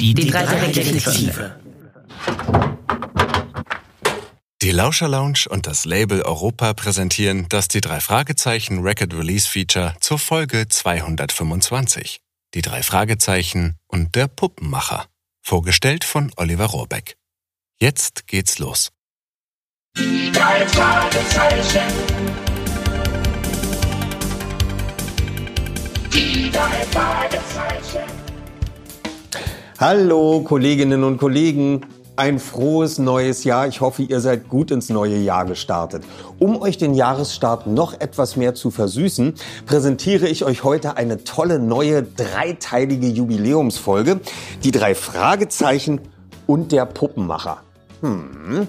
Die, die, drei Detektive. Die Lauscher Lounge und das Label Europa präsentieren das die drei Fragezeichen Record Release Feature zur Folge 225. Die drei Fragezeichen und der Puppenmacher. Vorgestellt von Oliver Rohrbeck. Jetzt geht's los. Die drei Fragezeichen. Die drei Fragezeichen. Hallo Kolleginnen und Kollegen, ein frohes neues Jahr. Ich hoffe, ihr seid gut ins neue Jahr gestartet. Um euch den Jahresstart noch etwas mehr zu versüßen, präsentiere ich euch heute eine tolle neue dreiteilige Jubiläumsfolge. Die drei Fragezeichen und der Puppenmacher. Hm.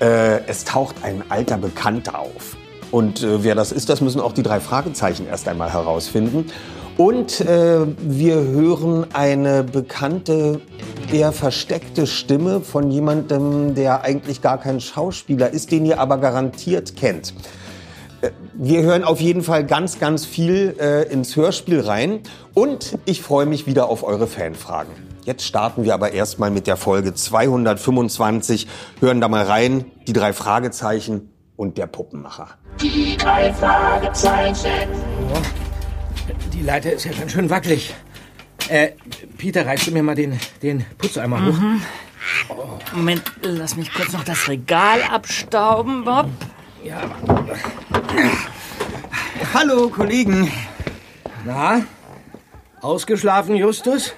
Äh, es taucht ein alter Bekannter auf. Und äh, wer das ist, das müssen auch die drei Fragezeichen erst einmal herausfinden. Und äh, wir hören eine bekannte, eher versteckte Stimme von jemandem, der eigentlich gar kein Schauspieler ist, den ihr aber garantiert kennt. Äh, Wir hören auf jeden Fall ganz, ganz viel äh, ins Hörspiel rein und ich freue mich wieder auf eure Fanfragen. Jetzt starten wir aber erstmal mit der Folge 225, hören da mal rein, die drei Fragezeichen und der Puppenmacher. Die drei Fragezeichen. Die Leiter ist ja ganz schön wackelig. Äh, Peter, reichst du mir mal den, den Putzeimer hoch? Moment, lass mich kurz noch das Regal abstauben, Bob. Ja. Hallo, Kollegen. Na? Ausgeschlafen, Justus?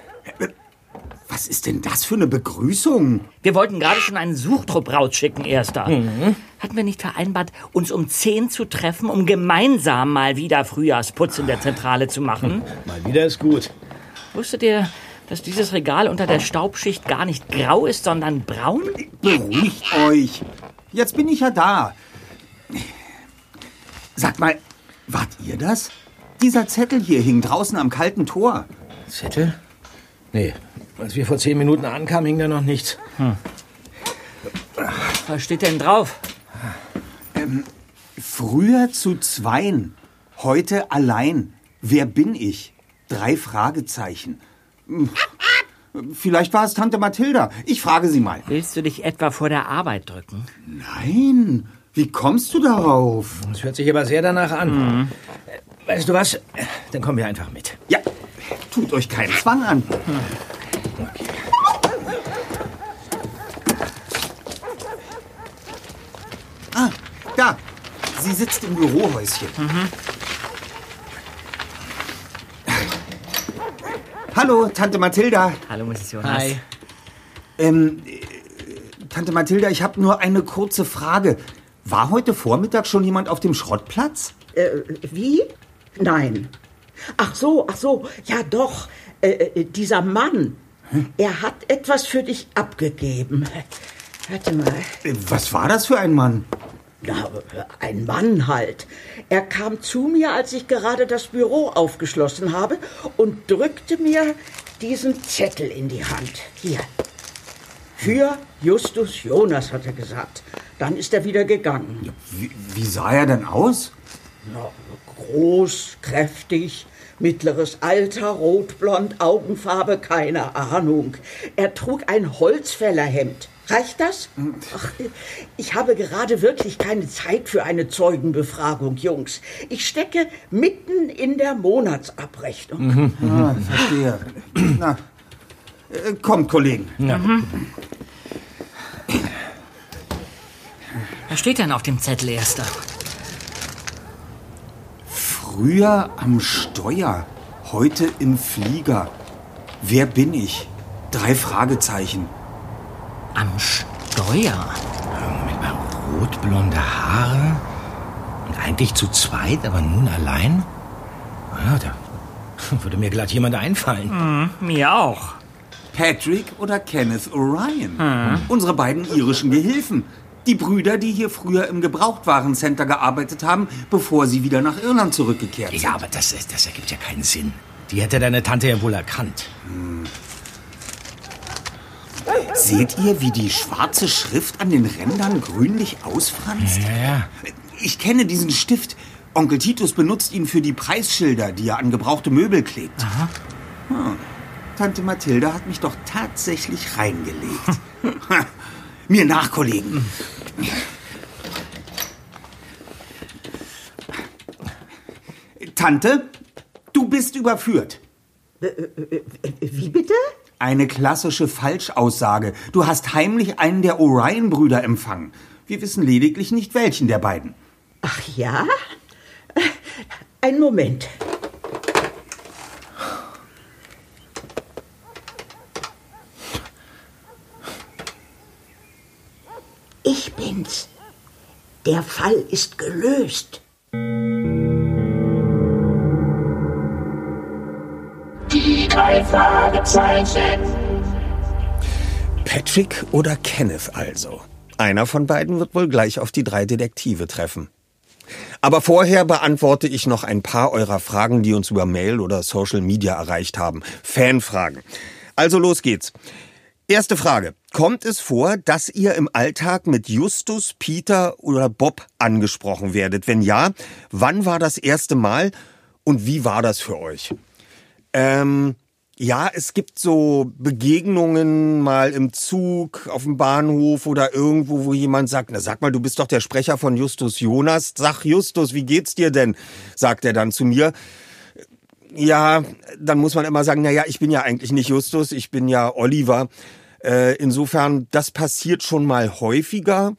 Was ist denn das für eine Begrüßung? Wir wollten gerade schon einen Suchtrupp rausschicken, Erster. Hatten wir nicht vereinbart, uns um 10 zu treffen, um gemeinsam mal wieder Frühjahrsputz in der Zentrale zu machen? Mal wieder ist gut. Wusstet ihr, dass dieses Regal unter der Staubschicht gar nicht grau ist, sondern braun? Beruhigt euch. Jetzt bin ich ja da. Sag mal, wart ihr das? Dieser Zettel hier hing draußen am kalten Tor. Zettel? Nee, als wir vor zehn Minuten ankamen, hing da noch nichts. Was steht denn drauf? Früher zu zweien, heute allein. Wer bin ich? Drei Fragezeichen. Hm. Vielleicht war es Tante Mathilda. Ich frage sie mal. Willst du dich etwa vor der Arbeit drücken? Nein, wie kommst du darauf? Das hört sich aber sehr danach an. Äh, Weißt du was? Dann kommen wir einfach mit. Ja, tut euch keinen Zwang an. Ah, da. Sie sitzt im Bürohäuschen. Hallo, Tante Mathilda. Hallo, Mrs. Jonas. Ähm, äh, Tante Mathilda, ich habe nur eine kurze Frage. War heute Vormittag schon jemand auf dem Schrottplatz? Äh, wie? Nein. Ach so, ach so, ja doch. Äh, äh, dieser Mann, er hat etwas für dich abgegeben. Warte mal. Was war das für ein Mann? Na, ein Mann halt. Er kam zu mir, als ich gerade das Büro aufgeschlossen habe und drückte mir diesen Zettel in die Hand. Hier. Für Justus Jonas, hat er gesagt. Dann ist er wieder gegangen. Wie, wie sah er denn aus? Na, groß, kräftig, mittleres Alter, rotblond, Augenfarbe, keine Ahnung. Er trug ein Holzfällerhemd. Reicht das? Ach, ich habe gerade wirklich keine Zeit für eine Zeugenbefragung, Jungs. Ich stecke mitten in der Monatsabrechnung. Ah, verstehe. Na, äh, kommt, Kollegen. Was steht denn auf dem Zettel, Erster? Früher am Steuer, heute im Flieger. Wer bin ich? Drei Fragezeichen. Am Steuer. Mal, rotblonde Haare und eigentlich zu zweit, aber nun allein? Ja, da würde mir glatt jemand einfallen. Mir auch. Patrick oder Kenneth Orion. Unsere beiden irischen Gehilfen. Die Brüder, die hier früher im Gebrauchtwarencenter gearbeitet haben, bevor sie wieder nach Irland zurückgekehrt sind. Ja, aber das, das ergibt ja keinen Sinn. Die hätte deine Tante ja wohl erkannt. Seht ihr, wie die schwarze Schrift an den Rändern grünlich ausfranst? Ja, ja. Ich kenne diesen Stift. Onkel Titus benutzt ihn für die Preisschilder, die er an gebrauchte Möbel klebt. Hm. Tante Mathilda hat mich doch tatsächlich reingelegt. Mir nach, Kollegen. Tante, du bist überführt. Wie bitte? Eine klassische Falschaussage. Du hast heimlich einen der Orion-Brüder empfangen. Wir wissen lediglich nicht, welchen der beiden. Ach ja? Ein Moment. Ich bin's. Der Fall ist gelöst. Patrick oder Kenneth also? Einer von beiden wird wohl gleich auf die drei Detektive treffen. Aber vorher beantworte ich noch ein paar eurer Fragen, die uns über Mail oder Social Media erreicht haben. Fanfragen. Also los geht's. Erste Frage. Kommt es vor, dass ihr im Alltag mit Justus, Peter oder Bob angesprochen werdet? Wenn ja, wann war das erste Mal und wie war das für euch? Ähm, ja, es gibt so Begegnungen mal im Zug, auf dem Bahnhof oder irgendwo, wo jemand sagt, na sag mal, du bist doch der Sprecher von Justus Jonas. Sag Justus, wie geht's dir denn? sagt er dann zu mir. Ja, dann muss man immer sagen, na ja, ich bin ja eigentlich nicht Justus, ich bin ja Oliver. Äh, insofern, das passiert schon mal häufiger.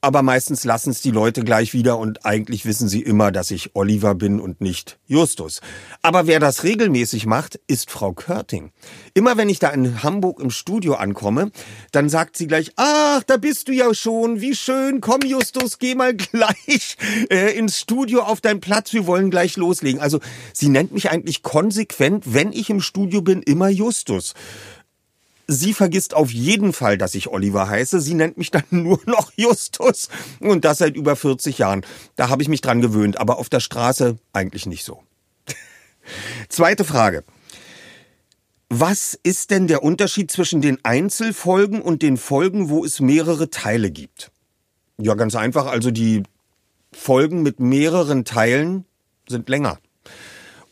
Aber meistens lassen es die Leute gleich wieder und eigentlich wissen sie immer, dass ich Oliver bin und nicht Justus. Aber wer das regelmäßig macht, ist Frau Körting. Immer wenn ich da in Hamburg im Studio ankomme, dann sagt sie gleich, ach, da bist du ja schon, wie schön, komm Justus, geh mal gleich äh, ins Studio auf deinen Platz, wir wollen gleich loslegen. Also sie nennt mich eigentlich konsequent, wenn ich im Studio bin, immer Justus. Sie vergisst auf jeden Fall, dass ich Oliver heiße. Sie nennt mich dann nur noch Justus. Und das seit über 40 Jahren. Da habe ich mich dran gewöhnt, aber auf der Straße eigentlich nicht so. Zweite Frage. Was ist denn der Unterschied zwischen den Einzelfolgen und den Folgen, wo es mehrere Teile gibt? Ja, ganz einfach. Also die Folgen mit mehreren Teilen sind länger.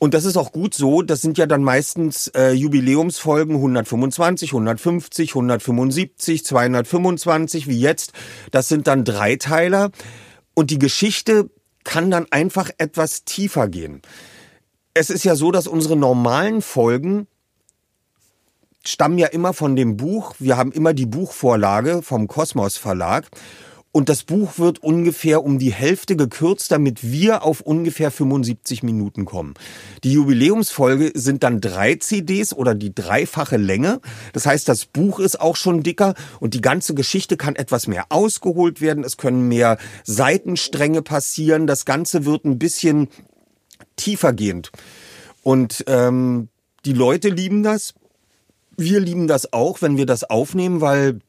Und das ist auch gut so. Das sind ja dann meistens äh, Jubiläumsfolgen 125, 150, 175, 225 wie jetzt. Das sind dann Dreiteiler. Und die Geschichte kann dann einfach etwas tiefer gehen. Es ist ja so, dass unsere normalen Folgen stammen ja immer von dem Buch. Wir haben immer die Buchvorlage vom Kosmos Verlag. Und das Buch wird ungefähr um die Hälfte gekürzt, damit wir auf ungefähr 75 Minuten kommen. Die Jubiläumsfolge sind dann drei CDs oder die dreifache Länge. Das heißt, das Buch ist auch schon dicker und die ganze Geschichte kann etwas mehr ausgeholt werden. Es können mehr Seitenstränge passieren. Das Ganze wird ein bisschen tiefergehend. Und ähm, die Leute lieben das. Wir lieben das auch, wenn wir das aufnehmen, weil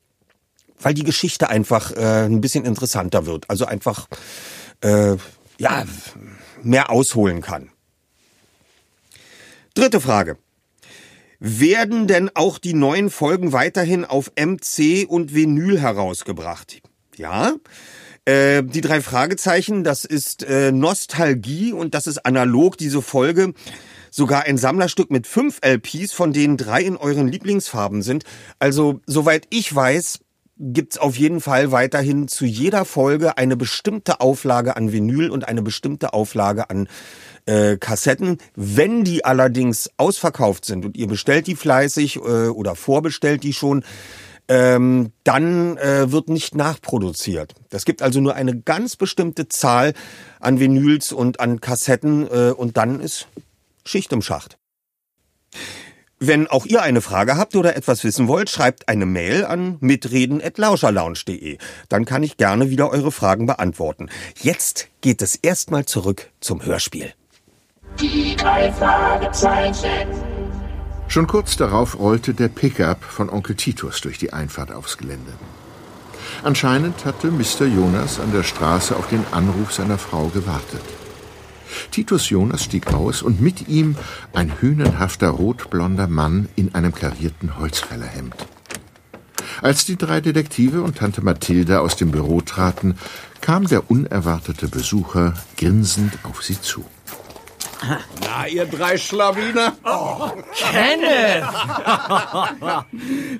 weil die Geschichte einfach äh, ein bisschen interessanter wird. Also einfach äh, ja mehr ausholen kann. Dritte Frage. Werden denn auch die neuen Folgen weiterhin auf MC und Vinyl herausgebracht? Ja. Äh, die drei Fragezeichen, das ist äh, Nostalgie und das ist analog, diese Folge. Sogar ein Sammlerstück mit fünf LPs, von denen drei in euren Lieblingsfarben sind. Also, soweit ich weiß, gibt's auf jeden Fall weiterhin zu jeder Folge eine bestimmte Auflage an Vinyl und eine bestimmte Auflage an äh, Kassetten. Wenn die allerdings ausverkauft sind und ihr bestellt die fleißig äh, oder vorbestellt die schon, ähm, dann äh, wird nicht nachproduziert. Das gibt also nur eine ganz bestimmte Zahl an Vinyls und an Kassetten äh, und dann ist Schicht im Schacht. Wenn auch ihr eine Frage habt oder etwas wissen wollt, schreibt eine Mail an mitreden@lauscherlounge.de. Dann kann ich gerne wieder eure Fragen beantworten. Jetzt geht es erstmal zurück zum Hörspiel. Die drei Fragezeichen. Schon kurz darauf rollte der Pickup von Onkel Titus durch die Einfahrt aufs Gelände. Anscheinend hatte Mr. Jonas an der Straße auf den Anruf seiner Frau gewartet. Titus Jonas stieg aus und mit ihm ein hünenhafter rotblonder Mann in einem karierten Holzfällerhemd. Als die drei Detektive und Tante Mathilda aus dem Büro traten, kam der unerwartete Besucher grinsend auf sie zu. Na, ihr drei Schlawiner. Kenneth!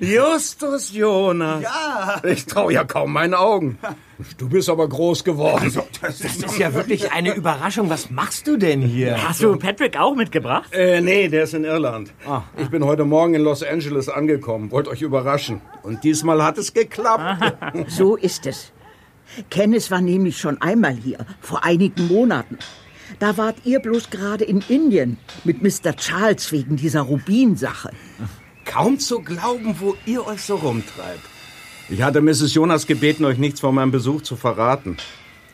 Justus Jonas. Ja. Ich trau ja kaum meinen Augen. Du bist aber groß geworden. Das ist ja wirklich eine Überraschung. Was machst du denn hier? Hast du Patrick auch mitgebracht? Äh, nee, der ist in Irland. Ich bin heute Morgen in Los Angeles angekommen, wollte euch überraschen. Und diesmal hat es geklappt. So ist es. Kenneth war nämlich schon einmal hier, vor einigen Monaten. Da wart ihr bloß gerade in Indien mit Mr. Charles wegen dieser Rubinsache. Kaum zu glauben, wo ihr euch so rumtreibt. Ich hatte Mrs. Jonas gebeten, euch nichts von meinem Besuch zu verraten.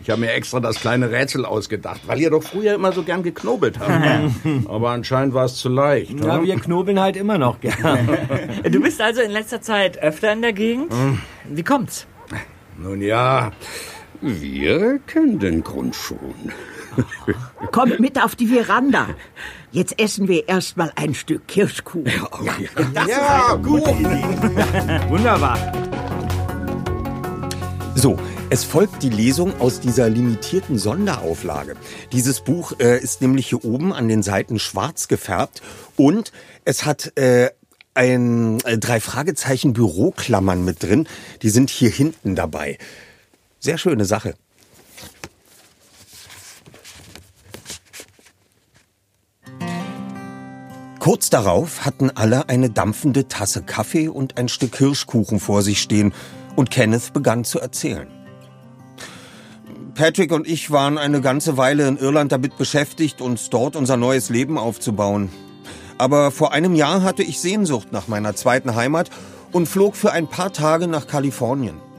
Ich habe mir extra das kleine Rätsel ausgedacht, weil ihr doch früher immer so gern geknobelt habt. Aber anscheinend war es zu leicht. Ja, oder? wir knobeln halt immer noch gern. Du bist also in letzter Zeit öfter in der Gegend? Wie kommt's? Nun ja, wir kennen den Grund schon. Kommt mit auf die Veranda. Jetzt essen wir erstmal ein Stück Kirschkuchen. Ja, gut. Wunderbar. So, es folgt die Lesung aus dieser limitierten Sonderauflage. Dieses Buch äh, ist nämlich hier oben an den Seiten schwarz gefärbt und es hat äh, ein äh, drei Fragezeichen Büroklammern mit drin. Die sind hier hinten dabei. Sehr schöne Sache. Kurz darauf hatten alle eine dampfende Tasse Kaffee und ein Stück Hirschkuchen vor sich stehen und Kenneth begann zu erzählen. Patrick und ich waren eine ganze Weile in Irland damit beschäftigt, uns dort unser neues Leben aufzubauen. Aber vor einem Jahr hatte ich Sehnsucht nach meiner zweiten Heimat und flog für ein paar Tage nach Kalifornien.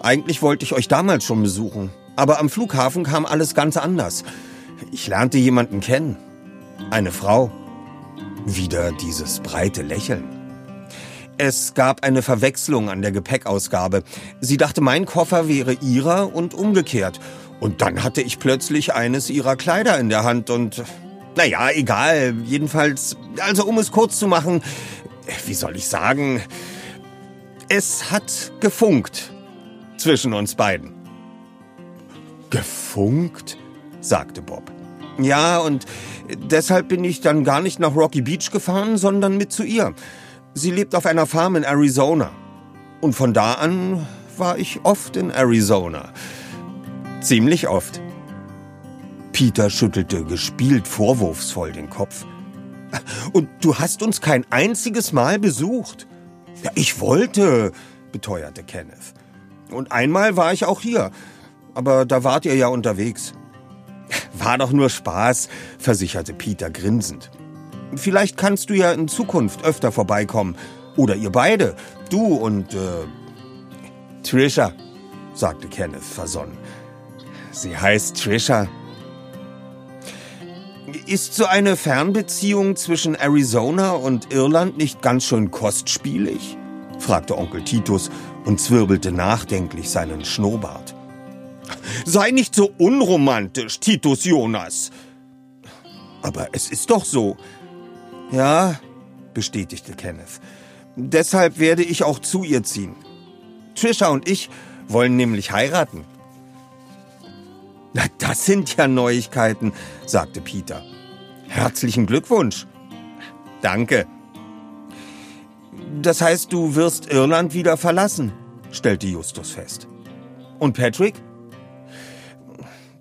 Eigentlich wollte ich euch damals schon besuchen, aber am Flughafen kam alles ganz anders. Ich lernte jemanden kennen. Eine Frau. Wieder dieses breite Lächeln. Es gab eine Verwechslung an der Gepäckausgabe. Sie dachte, mein Koffer wäre ihrer und umgekehrt. Und dann hatte ich plötzlich eines ihrer Kleider in der Hand und... Naja, egal. Jedenfalls, also um es kurz zu machen, wie soll ich sagen, es hat gefunkt zwischen uns beiden. Gefunkt? sagte Bob. Ja, und deshalb bin ich dann gar nicht nach Rocky Beach gefahren, sondern mit zu ihr. Sie lebt auf einer Farm in Arizona. Und von da an war ich oft in Arizona. Ziemlich oft. Peter schüttelte gespielt vorwurfsvoll den Kopf. Und du hast uns kein einziges Mal besucht? Ja, ich wollte, beteuerte Kenneth. Und einmal war ich auch hier. Aber da wart ihr ja unterwegs. War doch nur Spaß, versicherte Peter grinsend. Vielleicht kannst du ja in Zukunft öfter vorbeikommen. Oder ihr beide. Du und, äh, Trisha, sagte Kenneth versonnen. Sie heißt Trisha. Ist so eine Fernbeziehung zwischen Arizona und Irland nicht ganz schön kostspielig? fragte Onkel Titus und zwirbelte nachdenklich seinen Schnurrbart. Sei nicht so unromantisch, Titus Jonas. Aber es ist doch so. Ja, bestätigte Kenneth. Deshalb werde ich auch zu ihr ziehen. Trisha und ich wollen nämlich heiraten. Na, das sind ja Neuigkeiten, sagte Peter. Herzlichen Glückwunsch. Danke. Das heißt, du wirst Irland wieder verlassen, stellte Justus fest. Und Patrick?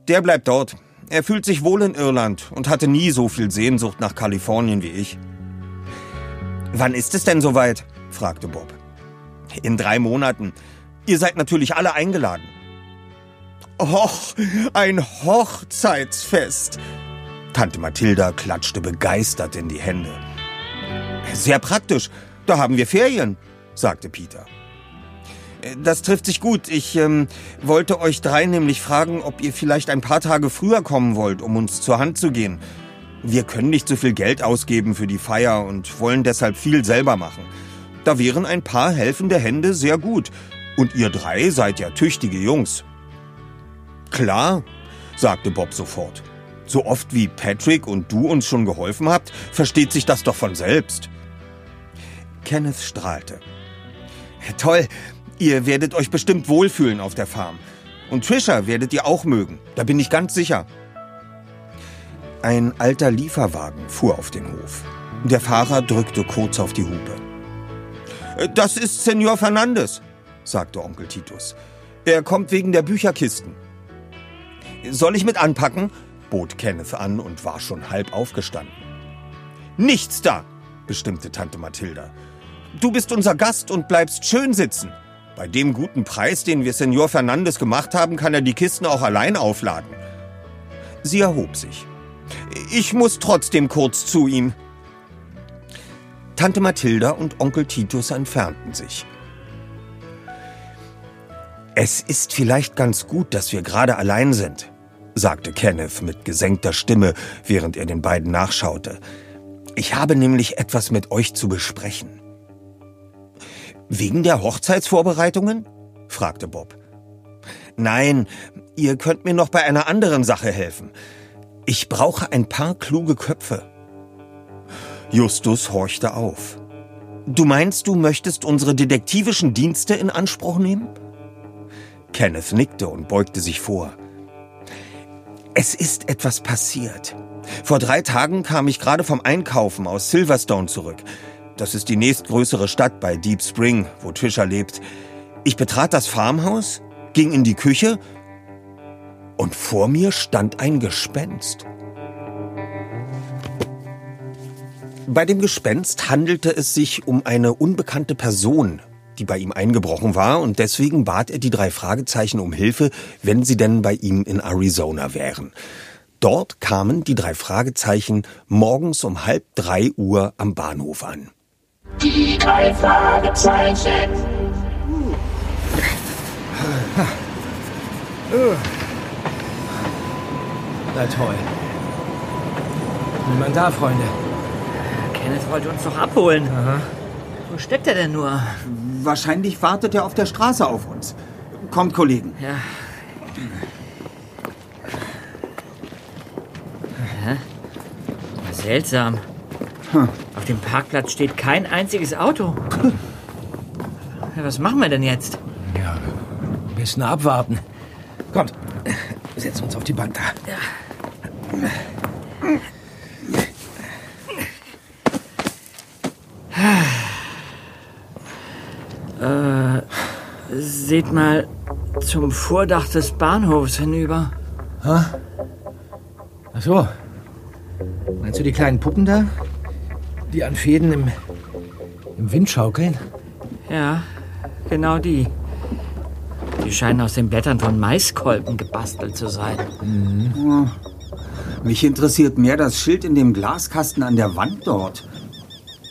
Der bleibt dort. Er fühlt sich wohl in Irland und hatte nie so viel Sehnsucht nach Kalifornien wie ich. Wann ist es denn soweit? fragte Bob. In drei Monaten. Ihr seid natürlich alle eingeladen. Och, ein Hochzeitsfest. Tante Mathilda klatschte begeistert in die Hände. Sehr praktisch. Da haben wir Ferien, sagte Peter. Das trifft sich gut. Ich ähm, wollte euch drei nämlich fragen, ob ihr vielleicht ein paar Tage früher kommen wollt, um uns zur Hand zu gehen. Wir können nicht so viel Geld ausgeben für die Feier und wollen deshalb viel selber machen. Da wären ein paar helfende Hände sehr gut. Und ihr drei seid ja tüchtige Jungs. Klar, sagte Bob sofort. So oft wie Patrick und du uns schon geholfen habt, versteht sich das doch von selbst. Kenneth strahlte. Toll, ihr werdet euch bestimmt wohlfühlen auf der Farm. Und Trisha werdet ihr auch mögen, da bin ich ganz sicher. Ein alter Lieferwagen fuhr auf den Hof. Der Fahrer drückte kurz auf die Hupe. Das ist Senor Fernandes, sagte Onkel Titus. Er kommt wegen der Bücherkisten. Soll ich mit anpacken? bot Kenneth an und war schon halb aufgestanden. Nichts da, bestimmte Tante Mathilda. Du bist unser Gast und bleibst schön sitzen. Bei dem guten Preis, den wir Senor Fernandes gemacht haben, kann er die Kisten auch allein aufladen. Sie erhob sich. Ich muss trotzdem kurz zu ihm. Tante Mathilda und Onkel Titus entfernten sich. Es ist vielleicht ganz gut, dass wir gerade allein sind, sagte Kenneth mit gesenkter Stimme, während er den beiden nachschaute. Ich habe nämlich etwas mit euch zu besprechen. Wegen der Hochzeitsvorbereitungen? fragte Bob. Nein, ihr könnt mir noch bei einer anderen Sache helfen. Ich brauche ein paar kluge Köpfe. Justus horchte auf. Du meinst, du möchtest unsere detektivischen Dienste in Anspruch nehmen? Kenneth nickte und beugte sich vor. Es ist etwas passiert. Vor drei Tagen kam ich gerade vom Einkaufen aus Silverstone zurück. Das ist die nächstgrößere Stadt bei Deep Spring, wo Trisha lebt. Ich betrat das Farmhaus, ging in die Küche und vor mir stand ein Gespenst. Bei dem Gespenst handelte es sich um eine unbekannte Person, die bei ihm eingebrochen war, und deswegen bat er die drei Fragezeichen um Hilfe, wenn sie denn bei ihm in Arizona wären. Dort kamen die drei Fragezeichen morgens um halb drei Uhr am Bahnhof an. Die drei Fragezeichen. Na toll. Niemand da, Freunde. Kenneth wollte uns doch abholen. Wo steckt er denn nur? Wahrscheinlich wartet er auf der Straße auf uns. Kommt, Kollegen. Ja. Hä? Aber seltsam. Auf dem Parkplatz steht kein einziges Auto. Ja, was machen wir denn jetzt? Ja, ein bisschen abwarten. Kommt, setzen uns auf die Bank da. Seht mal zum Vordach des Bahnhofs hinüber. Ach so. Meinst du die kleinen Puppen da? Die an Fäden im, im Wind schaukeln? Ja, genau die. Die scheinen aus den Blättern von Maiskolben gebastelt zu sein. Mich interessiert mehr das Schild in dem Glaskasten an der Wand dort.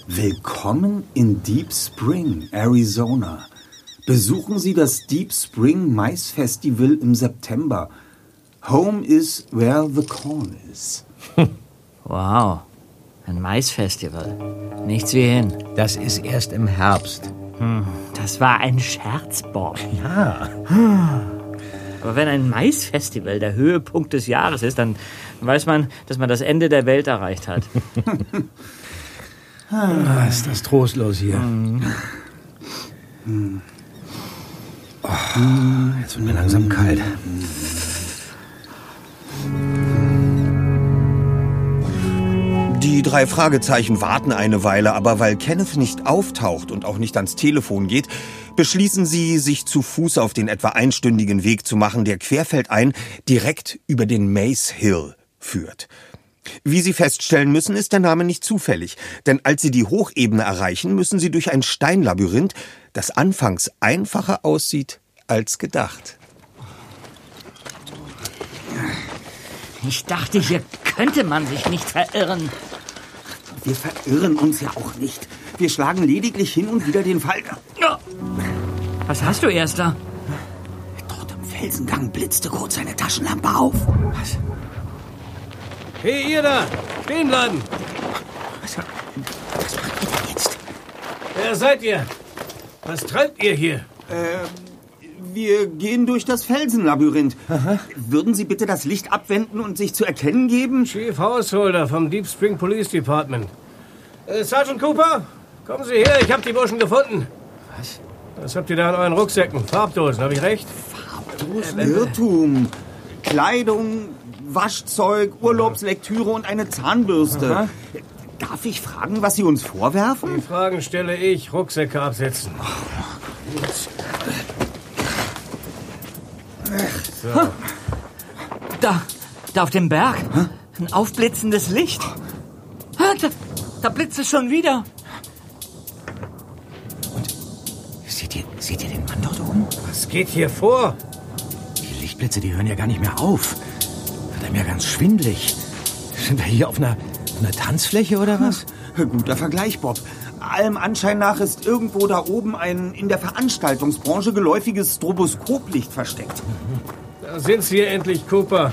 Willkommen in Deep Spring, Arizona. Besuchen Sie das Deep Spring Mais Festival im September. Home is where the corn is. Wow, ein Maisfestival. Nichts wie hin. Das ist erst im Herbst. Das war ein Scherz, Bob. Ja. Aber wenn ein Maisfestival der Höhepunkt des Jahres ist, dann weiß man, dass man das Ende der Welt erreicht hat. Ah, ist das trostlos hier. Oh, jetzt wird mir langsam kalt. Die drei Fragezeichen warten eine Weile, aber weil Kenneth nicht auftaucht und auch nicht ans Telefon geht, beschließen sie, sich zu Fuß auf den etwa einstündigen Weg zu machen, der querfeldein direkt über den Mace Hill führt. Wie Sie feststellen müssen, ist der Name nicht zufällig, denn als Sie die Hochebene erreichen, müssen Sie durch ein Steinlabyrinth, das anfangs einfacher aussieht als gedacht. Ich dachte, hier könnte man sich nicht verirren. Wir verirren uns ja auch nicht. Wir schlagen lediglich hin und wieder den Falter. Ja. Was hast du, Erster? Dort im Felsengang blitzte kurz eine Taschenlampe auf. Was? Hey, ihr da! Stehen bleiben! Was, was macht ihr denn jetzt? Wer seid ihr? Was treibt ihr hier? Wir gehen durch das Felsenlabyrinth. Würden Sie bitte das Licht abwenden und sich zu erkennen geben? Chief Householder vom Deep Spring Police Department. Äh, Sergeant Cooper, kommen Sie her, ich habe die Burschen gefunden. Was? Was habt ihr da in euren Rucksäcken? Farbdosen, habe ich recht? Irrtum. Kleidung, Waschzeug, Urlaubslektüre und eine Zahnbürste. Aha. Darf ich fragen, was Sie uns vorwerfen? Die Fragen stelle ich. Rucksäcke absetzen. So. Da, da auf dem Berg. Ein aufblitzendes Licht. Da, da blitzt es schon wieder. Seht ihr, seht ihr den Mann dort oben? Was geht hier vor? Die Lichtblitze, die hören ja gar nicht mehr auf. Wird einem ja ganz schwindlig. Sind wir hier auf einer, auf einer Tanzfläche oder was? Guter Vergleich, Bob. Allem Anschein nach ist irgendwo da oben ein in der Veranstaltungsbranche geläufiges Stroboskoplicht versteckt. Da sind Sie endlich, Cooper.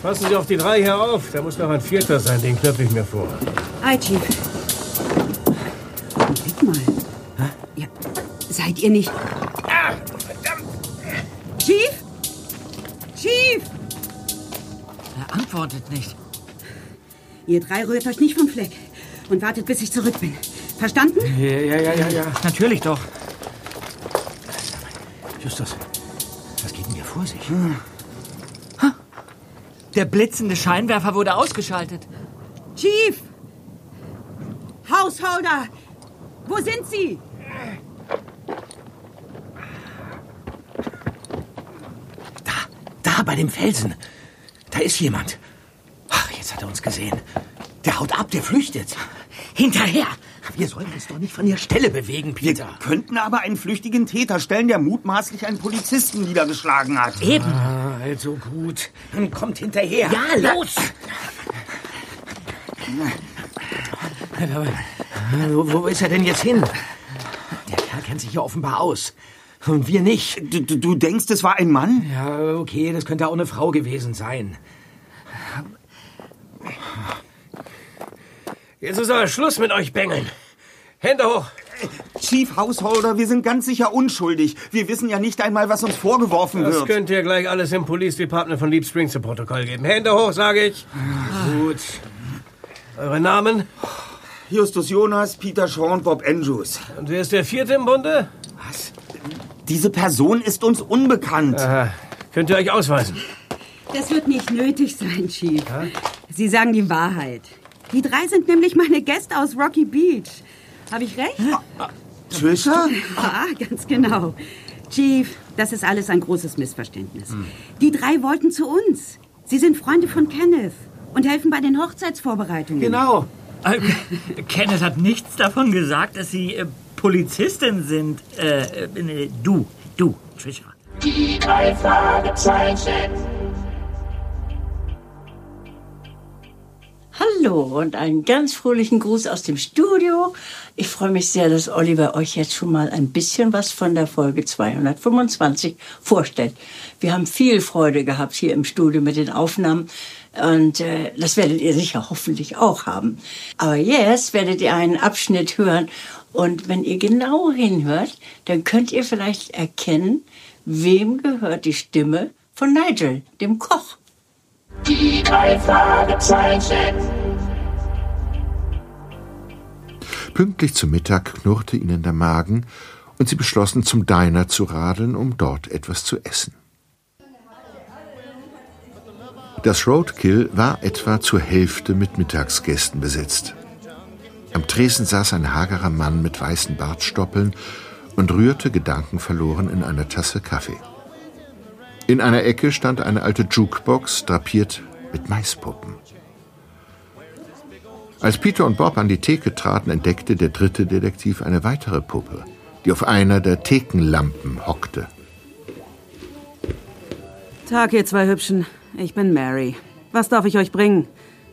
Passen Sie auf die drei hier auf. Da muss noch ein vierter sein, den knöpfe ich mir vor. Hi, Chief. Blick mal. Ja, seid ihr nicht... Ah, Chief? Chief! Er antwortet nicht. Ihr drei rührt euch nicht vom Fleck und wartet, bis ich zurück bin. Verstanden? Ja, ja, ja, ja, ja. Natürlich doch. Justus, vor sich? Der blitzende Scheinwerfer wurde ausgeschaltet. Chief! Hausholder! Wo sind Sie? Da, bei dem Felsen. Da ist jemand. Ach, jetzt hat er uns gesehen. Der haut ab, der flüchtet. Hinterher! Wir sollen uns doch nicht von der Stelle bewegen, Peter. Wir könnten aber einen flüchtigen Täter stellen, der mutmaßlich einen Polizisten niedergeschlagen hat. Eben. Ah, also gut. Dann kommt hinterher. Ja, los! Wo, wo ist er denn jetzt hin? Der Kerl kennt sich ja offenbar aus. Und wir nicht. Du, du, du denkst, es war ein Mann? Ja, okay, das könnte auch eine Frau gewesen sein. Jetzt ist aber Schluss mit euch Bengeln. Hände hoch. Chief Householder, wir sind ganz sicher unschuldig. Wir wissen ja nicht einmal, was uns vorgeworfen Das wird. könnt ihr gleich alles im Police Department von Deep Springs zu Protokoll geben. Hände hoch, sage ich. Gut. Eure Namen? Justus Jonas, Peter Shaw und Bob Andrews. Und wer ist der vierte im Bunde? Diese Person ist uns unbekannt. Aha. Könnt ihr euch ausweisen? Das wird nicht nötig sein, Chief. Sie sagen die Wahrheit. Die drei sind nämlich meine Gäste aus Rocky Beach. Habe ich recht? Trisha? Ja, ganz genau. Chief, das ist alles ein großes Missverständnis. Die drei wollten zu uns. Sie sind Freunde von Kenneth und helfen bei den Hochzeitsvorbereitungen. Genau. Äh, Kenneth hat nichts davon gesagt, dass Sie äh, Polizistin sind. Äh, äh, du, du, Trisha. Die drei Fragezeichen. Hallo und einen ganz fröhlichen Gruß aus dem Studio. Ich freue mich sehr, dass Oliver euch jetzt schon mal ein bisschen was von der Folge 225 vorstellt. Wir haben viel Freude gehabt hier im Studio mit den Aufnahmen und äh, das werdet ihr sicher hoffentlich auch haben. Aber jetzt werdet ihr einen Abschnitt hören und wenn ihr genau hinhört, dann könnt ihr vielleicht erkennen, wem gehört die Stimme von Nigel, dem Koch. Die drei Fragezeichen. Pünktlich zum Mittag knurrte ihnen der Magen und sie beschlossen, zum Diner zu radeln, um dort etwas zu essen. Das Roadkill war etwa zur Hälfte mit Mittagsgästen besetzt. Am Tresen saß ein hagerer Mann mit weißen Bartstoppeln und rührte gedankenverloren in einer Tasse Kaffee. In einer Ecke stand eine alte Jukebox, drapiert mit Maispuppen. Als Peter und Bob an die Theke traten, entdeckte der dritte Detektiv eine weitere Puppe, die auf einer der Thekenlampen hockte. Tag, ihr zwei Hübschen. Ich bin Mary. Was darf ich euch bringen?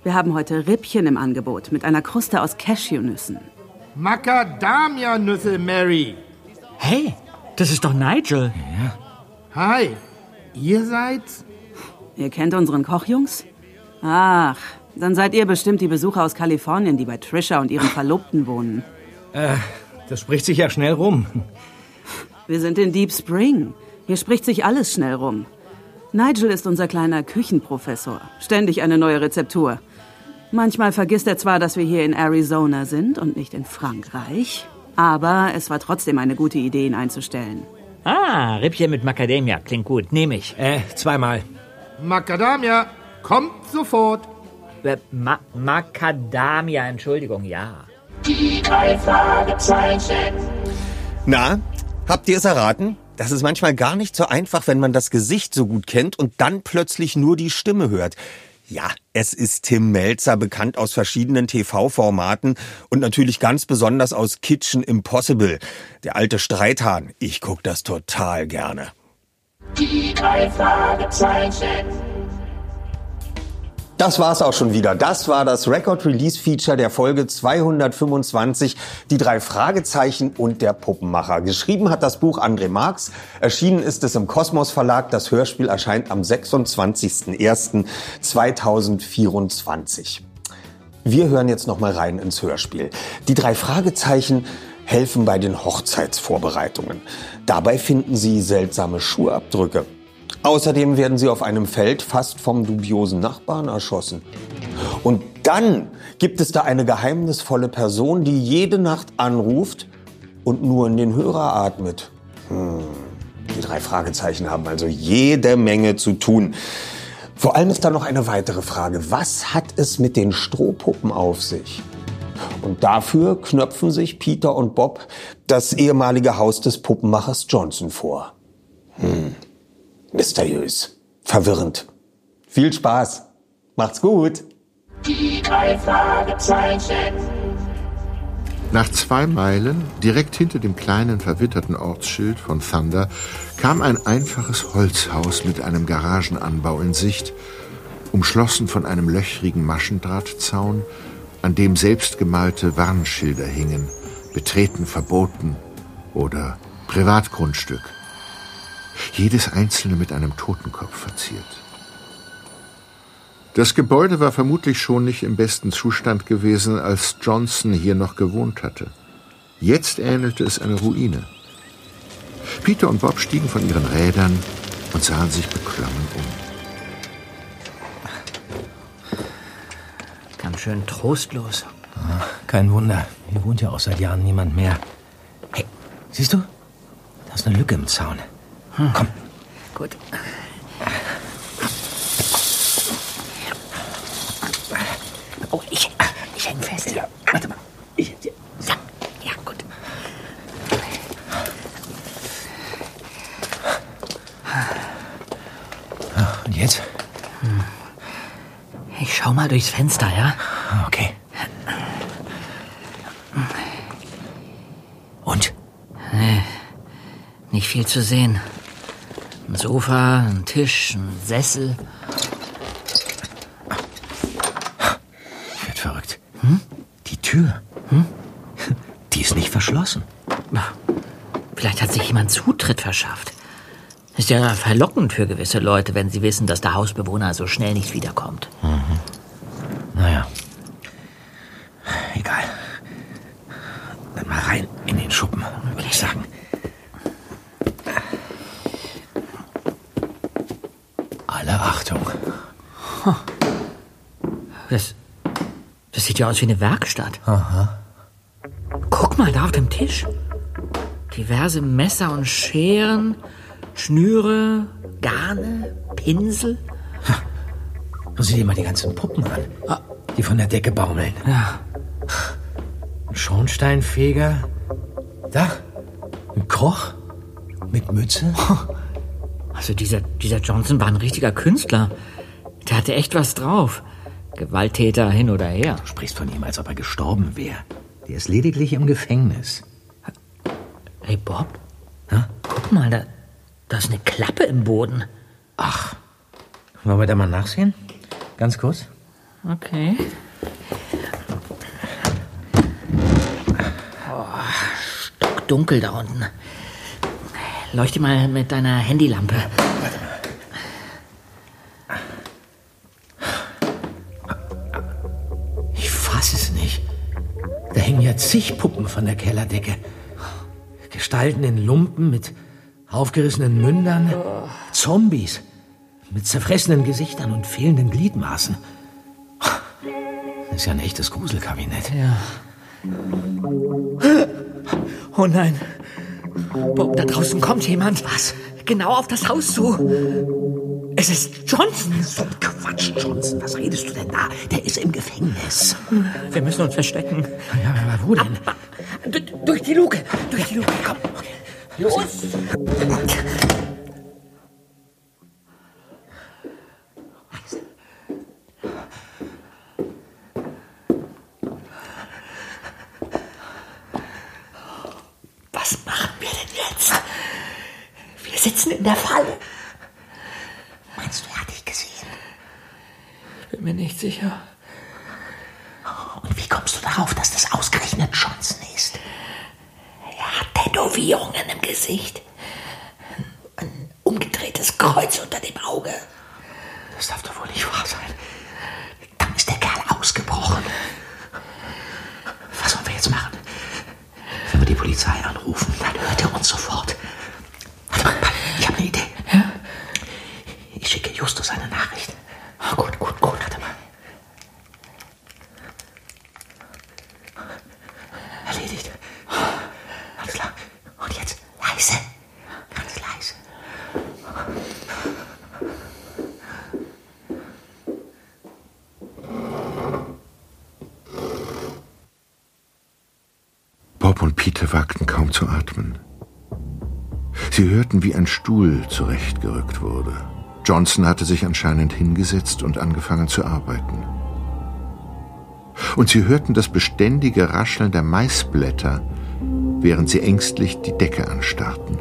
Wir haben heute Rippchen im Angebot mit einer Kruste aus Cashewnüssen. Macadamia-Nüsse, Mary. Hey, das ist doch Nigel. Hi. Ihr seid? Ihr kennt unseren Kochjungs? Ach, dann seid ihr bestimmt die Besucher aus Kalifornien, die bei Trisha und ihrem Verlobten wohnen. Äh, das spricht sich ja schnell rum. Wir sind in Deep Spring. Hier spricht sich alles schnell rum. Nigel ist unser kleiner Küchenprofessor. Ständig eine neue Rezeptur. Manchmal vergisst er zwar, dass wir hier in Arizona sind und nicht in Frankreich, aber es war trotzdem eine gute Idee, ihn einzustellen. Ah, Rippchen mit Macadamia. Klingt gut. Nehme ich. Äh, zweimal. Macadamia. Kommt sofort. Äh, Ma Macadamia, Entschuldigung, ja. Die drei Fragezeichen. Na, habt ihr es erraten? Das ist manchmal gar nicht so einfach, wenn man das Gesicht so gut kennt und dann plötzlich nur die Stimme hört. Ja, es ist Tim Melzer, bekannt aus verschiedenen TV-Formaten und natürlich ganz besonders aus Kitchen Impossible. Der alte Streithahn. Ich guck das total gerne. Die drei Fragezeichen. Das war's auch schon wieder. Das war das Record Release Feature der Folge 225, die drei Fragezeichen und der Puppenmacher. Geschrieben hat das Buch André Marx. Erschienen ist es im Kosmos Verlag. Das Hörspiel erscheint am 26.01.2024. Wir hören jetzt noch mal rein ins Hörspiel. Die drei Fragezeichen helfen bei den Hochzeitsvorbereitungen. Dabei finden sie seltsame Schuhabdrücke. Außerdem werden sie auf einem Feld fast vom dubiosen Nachbarn erschossen. Und dann gibt es da eine geheimnisvolle Person, die jede Nacht anruft und nur in den Hörer atmet. Hm. Die drei Fragezeichen haben also jede Menge zu tun. Vor allem ist da noch eine weitere Frage. Was hat es mit den Strohpuppen auf sich? Und dafür knöpfen sich Peter und Bob das ehemalige Haus des Puppenmachers Johnson vor. Hm. Mysteriös. Verwirrend. Viel Spaß. Macht's gut. Die drei Fragezeichen. Nach zwei Meilen, direkt hinter dem kleinen verwitterten Ortsschild von Thunder, kam ein einfaches Holzhaus mit einem Garagenanbau in Sicht, umschlossen von einem löchrigen Maschendrahtzaun, an dem selbstgemalte Warnschilder hingen, betreten verboten oder Privatgrundstück. Jedes einzelne mit einem Totenkopf verziert. Das Gebäude war vermutlich schon nicht im besten Zustand gewesen, als Johnson hier noch gewohnt hatte. Jetzt ähnelte es einer Ruine. Peter und Bob stiegen von ihren Rädern und sahen sich beklommen um. Ganz schön trostlos. Ah, kein Wunder. Hier wohnt ja auch seit Jahren niemand mehr. Hey, siehst du? Da ist eine Lücke im Zaun. Komm. Gut. Oh, ich, ich häng fest. Ja. Warte mal. Ich, ja, ja, gut. Und jetzt? Ich schau mal durchs Fenster, ja? Okay. Und? Nee, nicht viel zu sehen. Ein Sofa, ein Tisch, ein Sessel. Ich werd verrückt. Hm? Die Tür. Hm? Die ist nicht verschlossen. Vielleicht hat sich jemand Zutritt verschafft. Ist ja verlockend für gewisse Leute, wenn sie wissen, dass der Hausbewohner so schnell nicht wiederkommt. Mhm. Naja. Egal. Dann mal rein in den Schuppen, würde ich sagen. Alle Achtung. Das, das sieht ja aus wie eine Werkstatt. Aha. Guck mal, da auf dem Tisch. Diverse Messer und Scheren, Schnüre, Garne, Pinsel. Sieh dir mal die ganzen Puppen an, die von der Decke baumeln. Ja. Ein Schornsteinfeger. Da. Ein Koch. Mit Mütze. Also dieser, dieser Johnson war ein richtiger Künstler. Der hatte echt was drauf. Gewalttäter hin oder her. Du sprichst von ihm, als ob er gestorben wäre. Der ist lediglich im Gefängnis. Hey Bob, guck mal, da, da ist eine Klappe im Boden. Ach, wollen wir da mal nachsehen? Ganz kurz. Okay. Oh, stockdunkel da unten. Leuchte mal mit deiner Handylampe. Zig Puppen von der Kellerdecke. Gestalten in Lumpen mit aufgerissenen Mündern. Zombies mit zerfressenen Gesichtern und fehlenden Gliedmaßen. Das ist ja ein echtes Gruselkabinett. Ja. Oh nein. Bob, da draußen kommt jemand. Was? Genau auf das Haus zu. Es ist Johnson. So Quatsch, Johnson. Was redest du denn da? Der ist im Gefängnis. Wir müssen uns verstecken. Ja, aber wo denn? D durch die Luke. Durch die Luke. Komm. Los. Was machen wir denn jetzt? Wir sitzen in der Falle. Meinst du, er hat dich gesehen? Ich bin mir nicht sicher. Und wie kommst du darauf, dass das ausgerechnet Johnson ist? Er hat Tätowierungen im Gesicht. Ein umgedrehtes Kreuz unter dem Auge. Das darf doch wohl nicht wahr sein. Dann ist der Kerl ausgebrochen. Was sollen wir jetzt machen? Wenn wir die Polizei anrufen, dann hört er uns sofort. Warte mal, ich habe eine Idee. Ich schicke Justus eine Nachricht. Ah, gut, gut, gut. Warte mal. Erledigt. Alles klar. Und jetzt leise. Ganz leise. Bob und Peter wagten kaum zu atmen. Sie hörten, wie ein Stuhl zurechtgerückt wurde. Johnson hatte sich anscheinend hingesetzt und angefangen zu arbeiten. Und sie hörten das beständige Rascheln der Maisblätter, während sie ängstlich die Decke anstarrten.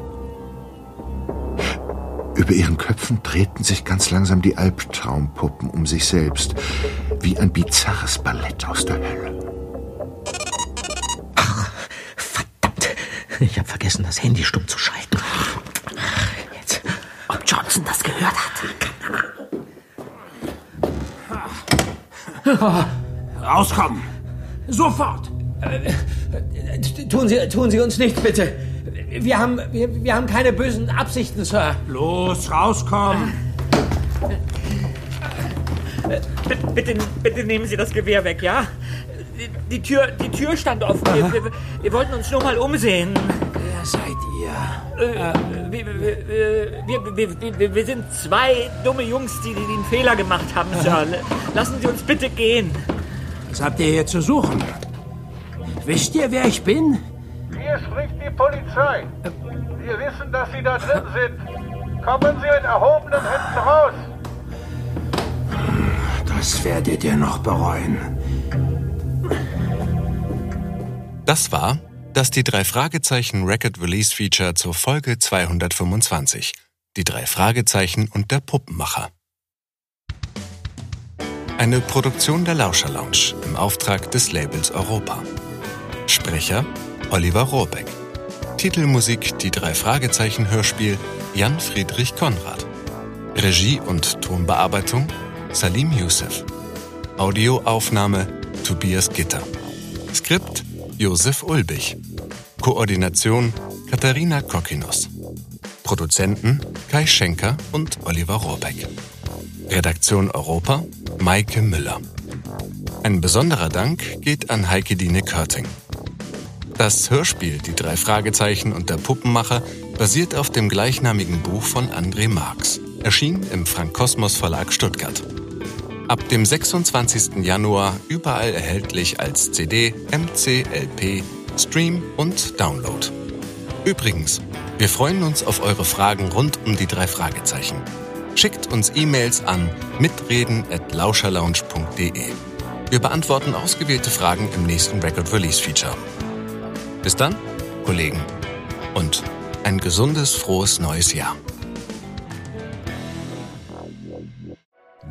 Über ihren Köpfen drehten sich ganz langsam die Albtraumpuppen um sich selbst, wie ein bizarres Ballett aus der Hölle. Ich habe vergessen, das Handy stumm zu schalten. Johnson das gehört hat? Rauskommen! Sofort! Tun Sie, tun Sie uns nichts, bitte. Wir haben, wir, wir haben keine bösen Absichten, Sir. Los, rauskommen! Bitte, bitte, bitte nehmen Sie das Gewehr weg, ja? Die, die Tür, die Tür stand offen. Wir, wir, wir wollten uns nur mal umsehen. Seid ihr? Äh, wir, wir, wir, wir, wir, wir, wir sind zwei dumme Jungs, die, die den Fehler gemacht haben, Sir. Lassen Sie uns bitte gehen. Was habt ihr hier zu suchen? Wisst ihr, wer ich bin? Hier spricht die Polizei. Wir wissen, dass Sie da drin sind. Kommen Sie mit erhobenen Händen raus. Das werdet ihr noch bereuen. Das war das die drei Fragezeichen Record Release Feature zur Folge 225. Die drei Fragezeichen und der Puppenmacher. Eine Produktion der Lauscher Lounge im Auftrag des Labels Europa. Sprecher Oliver Rohrbeck. Titelmusik Die drei Fragezeichen Hörspiel Jan Friedrich Konrad. Regie und Tonbearbeitung Salim Youssef. Audioaufnahme Tobias Gitter. Skript Josef Ulbich. Koordination Katharina Kokinos. Produzenten Kai Schenker und Oliver Rohrbeck. Redaktion Europa Maike Müller. Ein besonderer Dank geht an Heike Dine Körting. Das Hörspiel Die drei Fragezeichen und der Puppenmacher basiert auf dem gleichnamigen Buch von André Marx. Erschien im Frank Kosmos Verlag Stuttgart. Ab dem 26. Januar überall erhältlich als CD, MC, LP, Stream und Download. Übrigens, wir freuen uns auf eure Fragen rund um die drei Fragezeichen. Schickt uns E-Mails an mitreden@lauscherlounge.de. Wir beantworten ausgewählte Fragen im nächsten Record Release Feature. Bis dann, Kollegen, und ein gesundes, frohes neues Jahr.